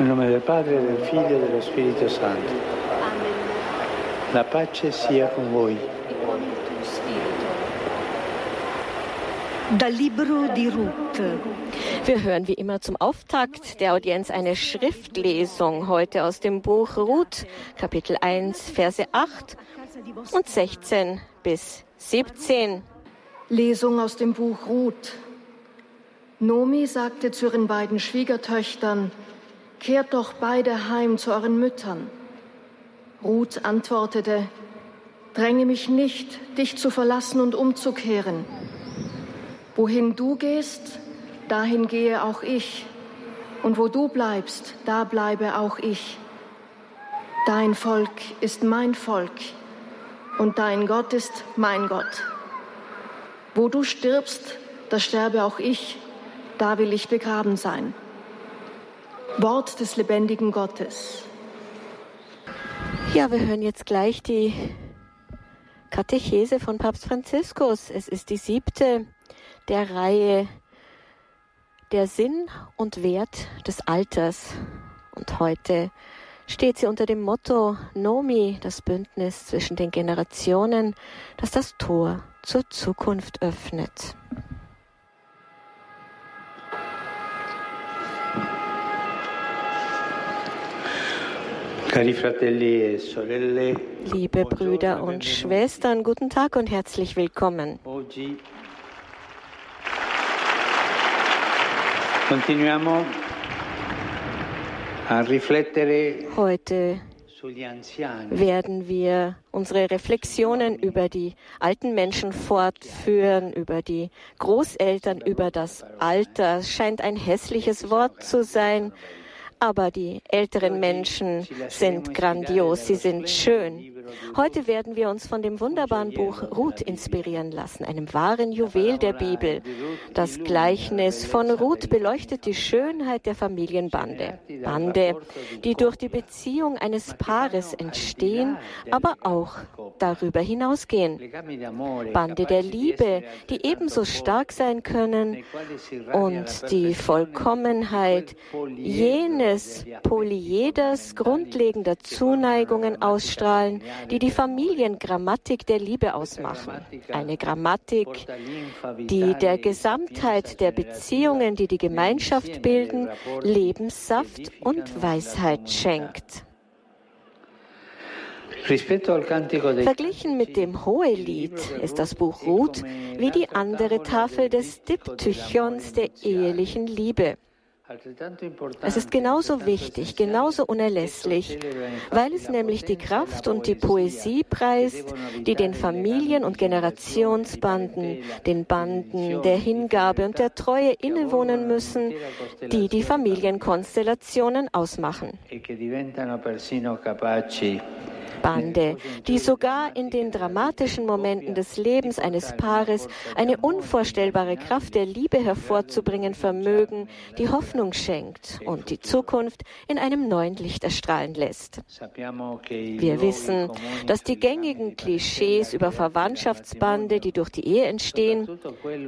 Nel nome del Padre, del Figlio e dello Spirito Santo. Amen. La pace sia con voi. E. Dal Libro di Ruth. Wir hören wie immer zum Auftakt der Audienz eine Schriftlesung heute aus dem Buch Ruth, Kapitel 1, Verse 8 und 16 bis 17. Lesung aus dem Buch Ruth. Nomi sagte zu ihren beiden Schwiegertöchtern, Kehrt doch beide heim zu euren Müttern. Ruth antwortete, Dränge mich nicht, dich zu verlassen und umzukehren. Wohin du gehst, dahin gehe auch ich. Und wo du bleibst, da bleibe auch ich. Dein Volk ist mein Volk und dein Gott ist mein Gott. Wo du stirbst, da sterbe auch ich, da will ich begraben sein. Wort des lebendigen Gottes. Ja, wir hören jetzt gleich die Katechese von Papst Franziskus. Es ist die siebte der Reihe Der Sinn und Wert des Alters. Und heute steht sie unter dem Motto Nomi, das Bündnis zwischen den Generationen, das das Tor zur Zukunft öffnet. Liebe Brüder und Schwestern, guten Tag und herzlich willkommen. Heute werden wir unsere Reflexionen über die alten Menschen fortführen, über die Großeltern, über das Alter. Es scheint ein hässliches Wort zu sein, aber die älteren Menschen sind grandios, sie sind schön. Heute werden wir uns von dem wunderbaren Buch Ruth inspirieren lassen, einem wahren Juwel der Bibel. Das Gleichnis von Ruth beleuchtet die Schönheit der Familienbande. Bande, die durch die Beziehung eines Paares entstehen, aber auch darüber hinausgehen. Bande der Liebe, die ebenso stark sein können und die Vollkommenheit jenes Polyeders grundlegender Zuneigungen ausstrahlen, die die Familiengrammatik der Liebe ausmachen. Eine Grammatik, die der Gesamtheit der Beziehungen, die die Gemeinschaft bilden, Lebenssaft und Weisheit schenkt. Verglichen mit dem Hohelied ist das Buch Ruth wie die andere Tafel des Diptychons der ehelichen Liebe. Es ist genauso wichtig, genauso unerlässlich, weil es nämlich die Kraft und die Poesie preist, die den Familien- und Generationsbanden, den Banden der Hingabe und der Treue innewohnen müssen, die die Familienkonstellationen ausmachen. Bande, die sogar in den dramatischen Momenten des Lebens eines Paares eine unvorstellbare Kraft der Liebe hervorzubringen vermögen, die Hoffnung schenkt und die Zukunft in einem neuen Licht erstrahlen lässt. Wir wissen, dass die gängigen Klischees über Verwandtschaftsbande, die durch die Ehe entstehen,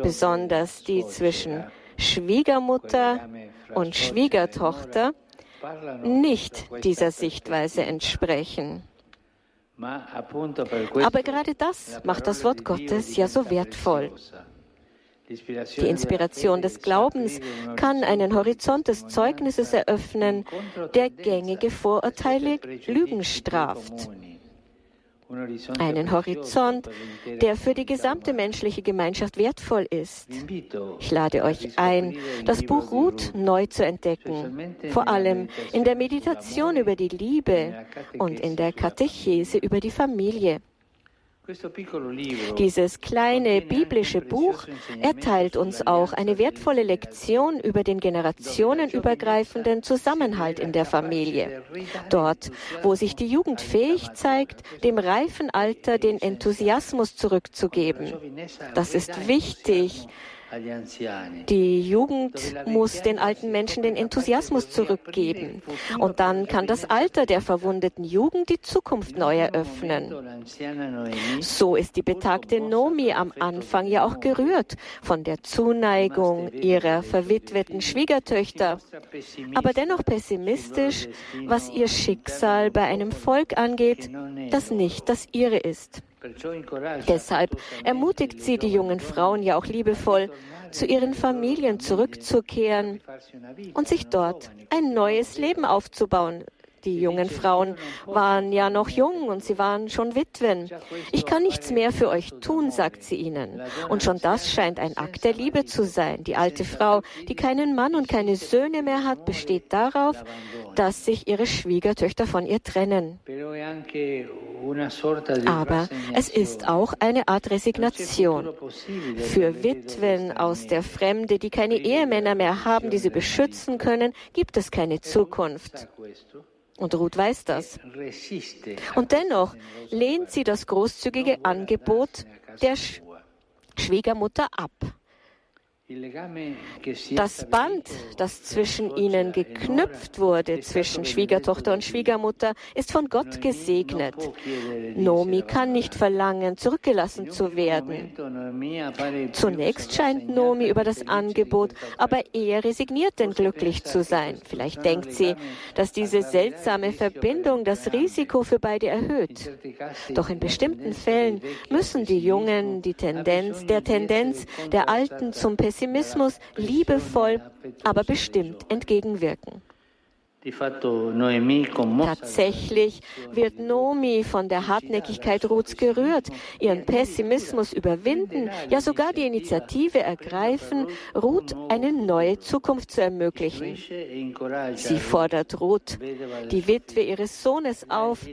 besonders die zwischen Schwiegermutter und Schwiegertochter, nicht dieser Sichtweise entsprechen. Aber gerade das macht das Wort Gottes ja so wertvoll. Die Inspiration des Glaubens kann einen Horizont des Zeugnisses eröffnen, der gängige Vorurteile Lügen straft. Einen Horizont, der für die gesamte menschliche Gemeinschaft wertvoll ist. Ich lade euch ein, das Buch Ruth neu zu entdecken, vor allem in der Meditation über die Liebe und in der Katechese über die Familie. Dieses kleine biblische Buch erteilt uns auch eine wertvolle Lektion über den generationenübergreifenden Zusammenhalt in der Familie. Dort, wo sich die Jugend fähig zeigt, dem reifen Alter den Enthusiasmus zurückzugeben. Das ist wichtig, Die Jugend muss den alten Menschen den Enthusiasmus zurückgeben. Und dann kann das Alter der verwundeten Jugend die Zukunft neu eröffnen. So ist die betagte Nomi am Anfang ja auch gerührt von der Zuneigung ihrer verwitweten Schwiegertöchter, aber dennoch pessimistisch, was ihr Schicksal bei einem Volk angeht, das nicht das ihre ist. Deshalb ermutigt sie die jungen Frauen ja auch liebevoll, zu ihren Familien zurückzukehren und sich dort ein neues Leben aufzubauen, die jungen Frauen waren ja noch jung und sie waren schon Witwen. Ich kann nichts mehr für euch tun, sagt sie ihnen. Und schon das scheint ein Akt der Liebe zu sein. Die alte Frau, die keinen Mann und keine Söhne mehr hat, besteht darauf, dass sich ihre Schwiegertöchter von ihr trennen. Aber es ist auch eine Art Resignation. Für Witwen aus der Fremde, die keine Ehemänner mehr haben, die sie beschützen können, gibt es keine Zukunft. Und Ruth weiß das. Und dennoch lehnt sie das großzügige Angebot der Schwiegermutter ab. Das Band, das zwischen ihnen geknüpft wurde, zwischen Schwiegertochter und Schwiegermutter, ist von Gott gesegnet. Nomi kann nicht verlangen, zurückgelassen zu werden. Zunächst scheint Nomi über das Angebot, aber er resigniert denn glücklich zu sein. Vielleicht denkt sie, dass diese seltsame Verbindung das Risiko für beide erhöht. Doch in bestimmten Fällen müssen die Jungen die Tendenz, der Tendenz der Alten zum Pessimismus Pessimismus liebevoll, aber bestimmt entgegenwirken. Tatsächlich wird Nomi von der Hartnäckigkeit Ruths gerührt, ihren Pessimismus überwinden, ja sogar die Initiative ergreifen, Ruth eine neue Zukunft zu ermöglichen. Sie fordert Ruth, die Witwe ihres Sohnes, auf,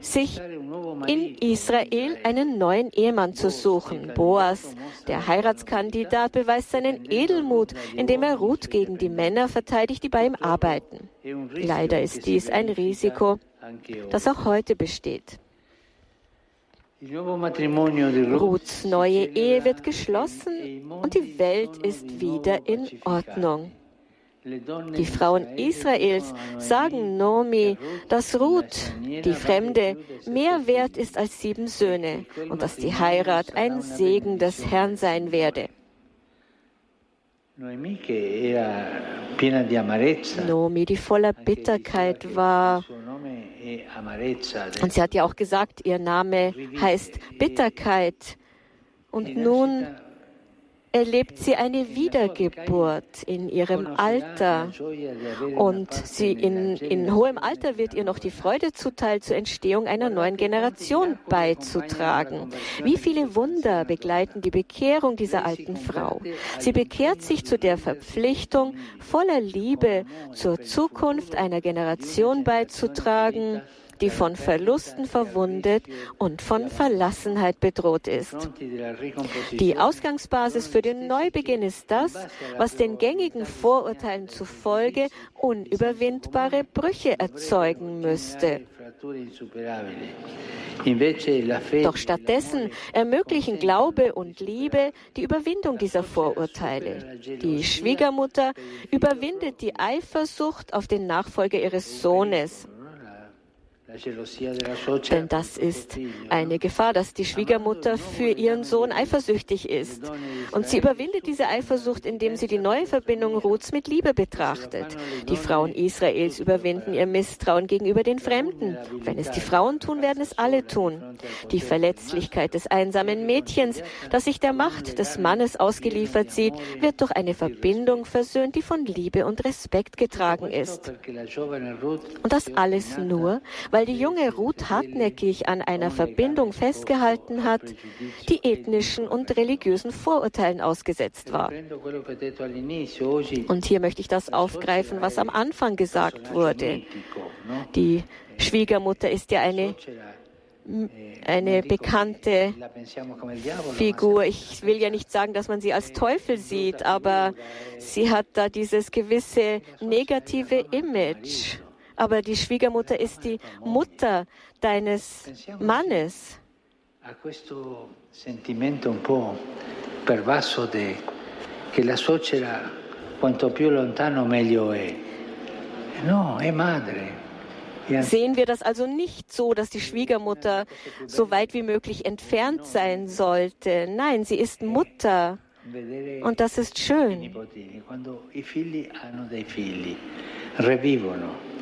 sich in Israel einen neuen Ehemann zu suchen. Boas, der Heiratskandidat, beweist seinen Edelmut, indem er Ruth gegen die Männer verteidigt, die bei ihm arbeiten. Leider ist dies ein Risiko, das auch heute besteht. Ruths neue Ehe wird geschlossen und die Welt ist wieder in Ordnung. Die Frauen Israels sagen Nomi, dass Ruth, die Fremde, mehr wert ist als sieben Söhne und dass die Heirat ein Segen des Herrn sein werde. Noemi, die voller Bitterkeit war. Und sie hat ja auch gesagt, ihr Name heißt Bitterkeit. Und nun erlebt sie eine Wiedergeburt in ihrem Alter. Und sie in, in hohem Alter wird ihr noch die Freude zuteil, zur Entstehung einer neuen Generation beizutragen. Wie viele Wunder begleiten die Bekehrung dieser alten Frau. Sie bekehrt sich zu der Verpflichtung, voller Liebe zur Zukunft einer Generation beizutragen, die von Verlusten verwundet und von Verlassenheit bedroht ist. Die Ausgangsbasis für den Neubeginn ist das, was den gängigen Vorurteilen zufolge unüberwindbare Brüche erzeugen müsste. Doch stattdessen ermöglichen Glaube und Liebe die Überwindung dieser Vorurteile. Die Schwiegermutter überwindet die Eifersucht auf den Nachfolger ihres Sohnes. Denn das ist eine Gefahr, dass die Schwiegermutter für ihren Sohn eifersüchtig ist. Und sie überwindet diese Eifersucht, indem sie die neue Verbindung Ruths mit Liebe betrachtet. Die Frauen Israels überwinden ihr Misstrauen gegenüber den Fremden. Wenn es die Frauen tun, werden es alle tun. Die Verletzlichkeit des einsamen Mädchens, das sich der Macht des Mannes ausgeliefert sieht, wird durch eine Verbindung versöhnt, die von Liebe und Respekt getragen ist. Und das alles nur, weil weil die junge Ruth hartnäckig an einer Verbindung festgehalten hat, die ethnischen und religiösen Vorurteilen ausgesetzt war. Und hier möchte ich das aufgreifen, was am Anfang gesagt wurde. Die Schwiegermutter ist ja eine eine bekannte Figur. Ich will ja nicht sagen, dass man sie als Teufel sieht, aber sie hat da dieses gewisse negative Image aber die Schwiegermutter ist die Mutter deines Mannes. che la suocera quanto più lontano meglio è. No, è madre. Sehen wir das also nicht so, dass die Schwiegermutter so weit wie möglich entfernt sein sollte. Nein, sie ist Mutter. Und das ist schön.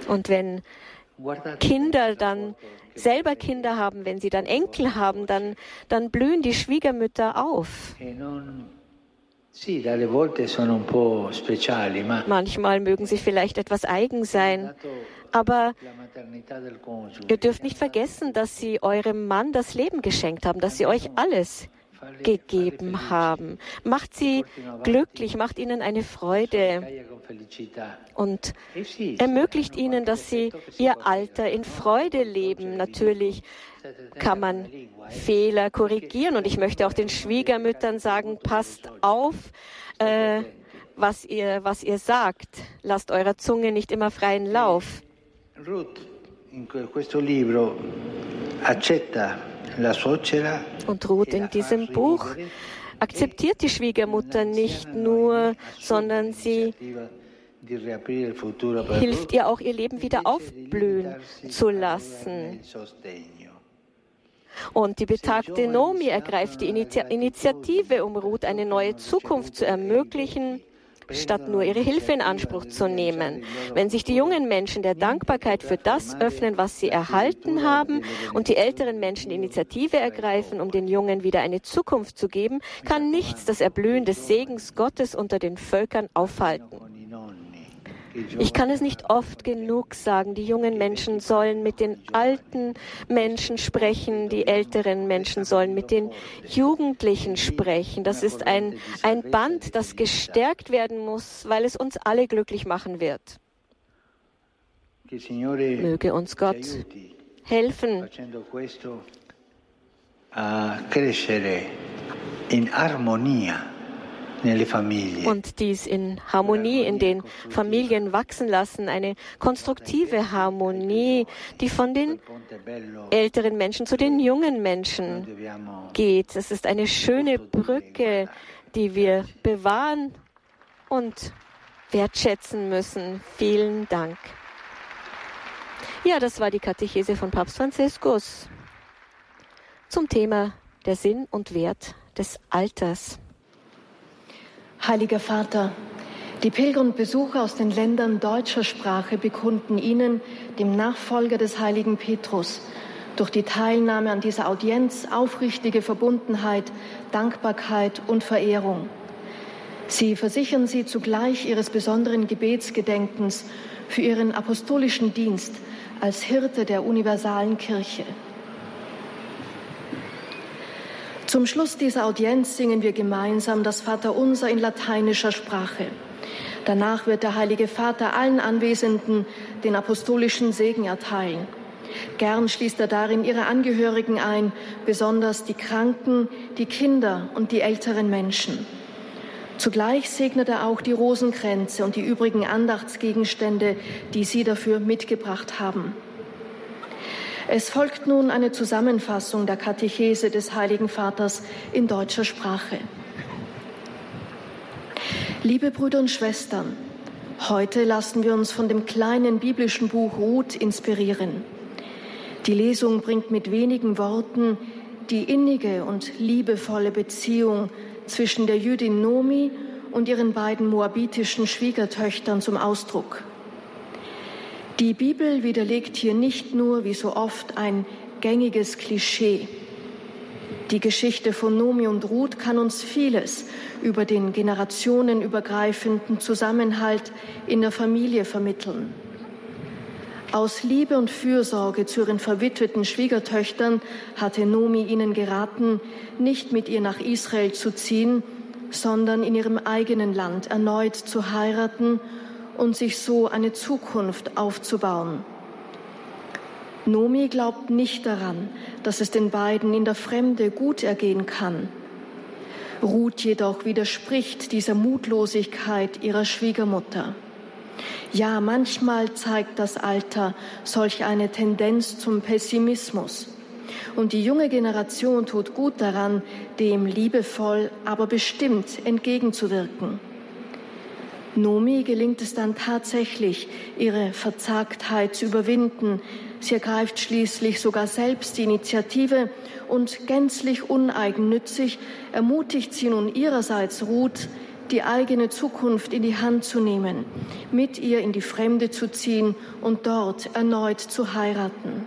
Und wenn Kinder dann selber Kinder haben, wenn sie dann Enkel haben, dann, dann blühen die Schwiegermütter auf. Manchmal mögen sie vielleicht etwas eigen sein, aber ihr dürft nicht vergessen, dass sie eurem Mann das Leben geschenkt haben, dass sie euch alles gegeben haben. Macht sie glücklich, macht ihnen eine Freude und ermöglicht ihnen, dass sie ihr Alter in Freude leben. Natürlich kann man Fehler korrigieren und ich möchte auch den Schwiegermüttern sagen, passt auf, äh, was, ihr, was ihr sagt. Lasst eurer Zunge nicht immer freien Lauf. Ruth in questo libro accetta und Ruth in diesem Buch akzeptiert die Schwiegermutter nicht nur, sondern sie hilft ihr auch, ihr Leben wieder aufblühen zu lassen. Und die betagte Nomi ergreift die Initiative, um Ruth eine neue Zukunft zu ermöglichen statt nur ihre Hilfe in Anspruch zu nehmen. Wenn sich die jungen Menschen der Dankbarkeit für das öffnen, was sie erhalten haben, und die älteren Menschen die Initiative ergreifen, um den Jungen wieder eine Zukunft zu geben, kann nichts das Erblühen des Segens Gottes unter den Völkern aufhalten. Ich kann es nicht oft genug sagen, die jungen Menschen sollen mit den alten Menschen sprechen, die älteren Menschen sollen mit den Jugendlichen sprechen. Das ist ein, ein Band, das gestärkt werden muss, weil es uns alle glücklich machen wird. Möge uns Gott helfen, in armonia und dies in Harmonie in den Familien wachsen lassen, eine konstruktive Harmonie, die von den älteren Menschen zu den jungen Menschen geht. Es ist eine schöne Brücke, die wir bewahren und wertschätzen müssen. Vielen Dank. Ja, das war die Katechese von Papst Franziskus zum Thema der Sinn und Wert des Alters. Heiliger Vater, die Pilger und Besucher aus den Ländern deutscher Sprache bekunden Ihnen, dem Nachfolger des heiligen Petrus, durch die Teilnahme an dieser Audienz aufrichtige Verbundenheit, Dankbarkeit und Verehrung. Sie versichern Sie zugleich Ihres besonderen Gebetsgedenkens für Ihren apostolischen Dienst als Hirte der universalen Kirche. Zum Schluss dieser Audienz singen wir gemeinsam das Vaterunser in lateinischer Sprache. Danach wird der Heilige Vater allen Anwesenden den apostolischen Segen erteilen. Gern schließt er darin ihre Angehörigen ein, besonders die Kranken, die Kinder und die älteren Menschen. Zugleich segnet er auch die Rosenkränze und die übrigen Andachtsgegenstände, die Sie dafür mitgebracht haben. Es folgt nun eine Zusammenfassung der Katechese des Heiligen Vaters in deutscher Sprache. Liebe Brüder und Schwestern, heute lassen wir uns von dem kleinen biblischen Buch Ruth inspirieren. Die Lesung bringt mit wenigen Worten die innige und liebevolle Beziehung zwischen der Jüdin Nomi und ihren beiden moabitischen Schwiegertöchtern zum Ausdruck. Die Bibel widerlegt hier nicht nur, wie so oft, ein gängiges Klischee. Die Geschichte von Nomi und Ruth kann uns vieles über den generationenübergreifenden Zusammenhalt in der Familie vermitteln. Aus Liebe und Fürsorge zu ihren verwitweten Schwiegertöchtern hatte Nomi ihnen geraten, nicht mit ihr nach Israel zu ziehen, sondern in ihrem eigenen Land erneut zu heiraten und sich so eine Zukunft aufzubauen. Nomi glaubt nicht daran, dass es den beiden in der Fremde gut ergehen kann. Ruth jedoch widerspricht dieser Mutlosigkeit ihrer Schwiegermutter. Ja, manchmal zeigt das Alter solch eine Tendenz zum Pessimismus. Und die junge Generation tut gut daran, dem liebevoll, aber bestimmt entgegenzuwirken. Nomi gelingt es dann tatsächlich, ihre Verzagtheit zu überwinden. Sie ergreift schließlich sogar selbst die Initiative und gänzlich uneigennützig ermutigt sie nun ihrerseits Ruth, die eigene Zukunft in die Hand zu nehmen, mit ihr in die Fremde zu ziehen und dort erneut zu heiraten.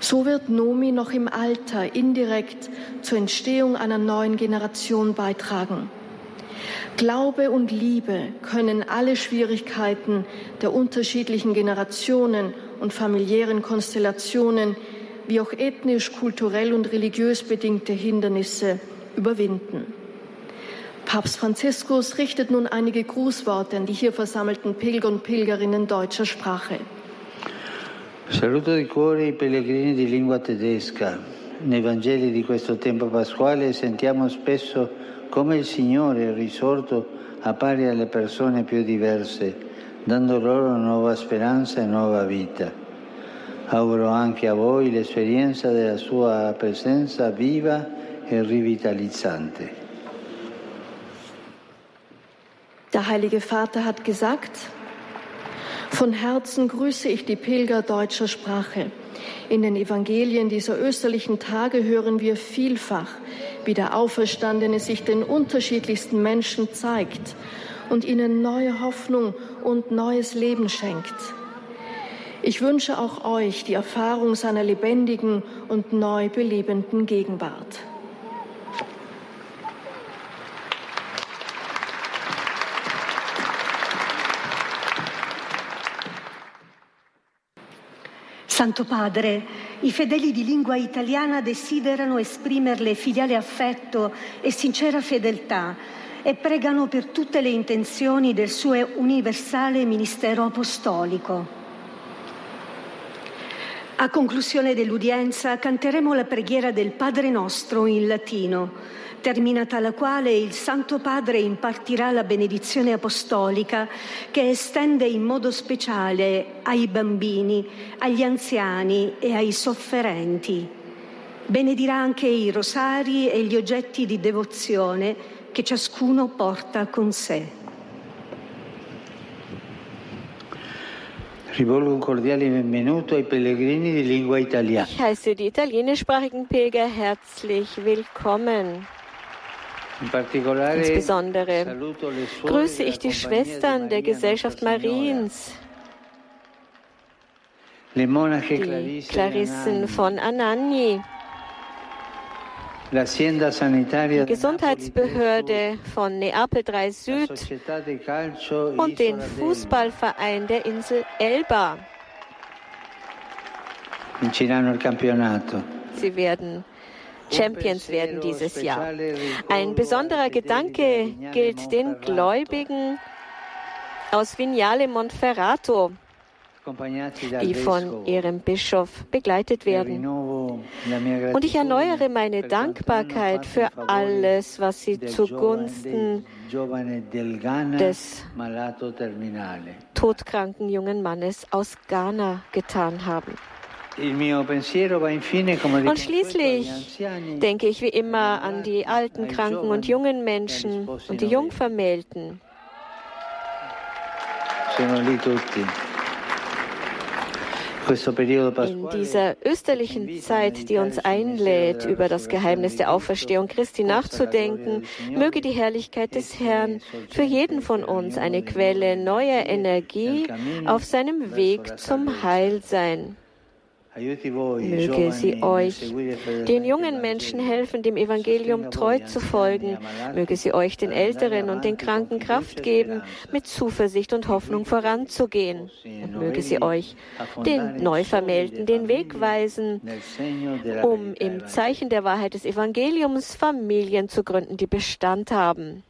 So wird Nomi noch im Alter indirekt zur Entstehung einer neuen Generation beitragen. Glaube und Liebe können alle Schwierigkeiten der unterschiedlichen Generationen und familiären Konstellationen wie auch ethnisch, kulturell und religiös bedingte Hindernisse überwinden. Papst Franziskus richtet nun einige Grußworte an die hier versammelten Pilger und Pilgerinnen deutscher Sprache. Saluto di cuore i pellegrini di lingua tedesca. Nei Vangeli di questo tempo pasquale sentiamo spesso come il Signore risorto appare alle persone più diverse, dando loro nuova speranza e nuova vita. Auguro anche a voi l'esperienza della sua presenza viva e rivitalizzante. Der Heilige Vater hat gesagt, von Herzen grüße ich die Pilger deutscher Sprache. In den Evangelien dieser österlichen Tage hören wir vielfach, wie der Auferstandene sich den unterschiedlichsten Menschen zeigt und ihnen neue Hoffnung und neues Leben schenkt. Ich wünsche auch euch die Erfahrung seiner lebendigen und neu belebenden Gegenwart. Santo Padre, i fedeli di lingua italiana desiderano esprimerle filiale affetto e sincera fedeltà e pregano per tutte le intenzioni del suo universale ministero apostolico. A conclusione dell'udienza canteremo la preghiera del Padre nostro in latino, terminata la quale il Santo Padre impartirà la benedizione apostolica che estende in modo speciale ai bambini, agli anziani e ai sofferenti. Benedirà anche i rosari e gli oggetti di devozione che ciascuno porta con sé. Ich heiße die italienischsprachigen Pilger. Herzlich willkommen. Insbesondere grüße ich die Schwestern der Gesellschaft Mariens, die Klarissen von Anagni, die Gesundheitsbehörde von Neapel 3 Süd und den Fußballverein der Insel Elba. Sie werden Champions werden dieses Jahr. Ein besonderer Gedanke gilt den Gläubigen aus Vignale Monferrato, die von ihrem Bischof begleitet werden. Und ich erneuere meine Dankbarkeit für alles, was sie zugunsten des todkranken jungen Mannes aus Ghana getan haben. Und schließlich denke ich wie immer an die alten, kranken und jungen Menschen und die Jungvermählten. In dieser österlichen Zeit, die uns einlädt, über das Geheimnis der Auferstehung Christi nachzudenken, möge die Herrlichkeit des Herrn für jeden von uns eine Quelle neuer Energie auf seinem Weg zum Heil sein. Möge sie euch, den jungen Menschen helfen, dem Evangelium treu zu folgen. Möge sie euch, den Älteren und den Kranken, Kraft geben, mit Zuversicht und Hoffnung voranzugehen. Und möge sie euch, den Neuvermählten, den Weg weisen, um im Zeichen der Wahrheit des Evangeliums Familien zu gründen, die Bestand haben.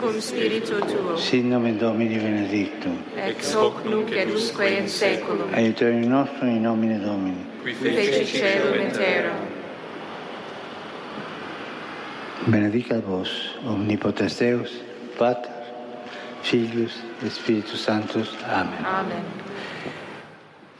cum spiritu tuo. Sin nomen Domini benedictum. Ex hoc nunc et usque in saeculum. Aiuterium nostrum in nomine Domini. Qui feci celum et terra. Benedicat vos, omnipotens Deus, Pater, Filius et Spiritus Sanctus. Amen. Amen.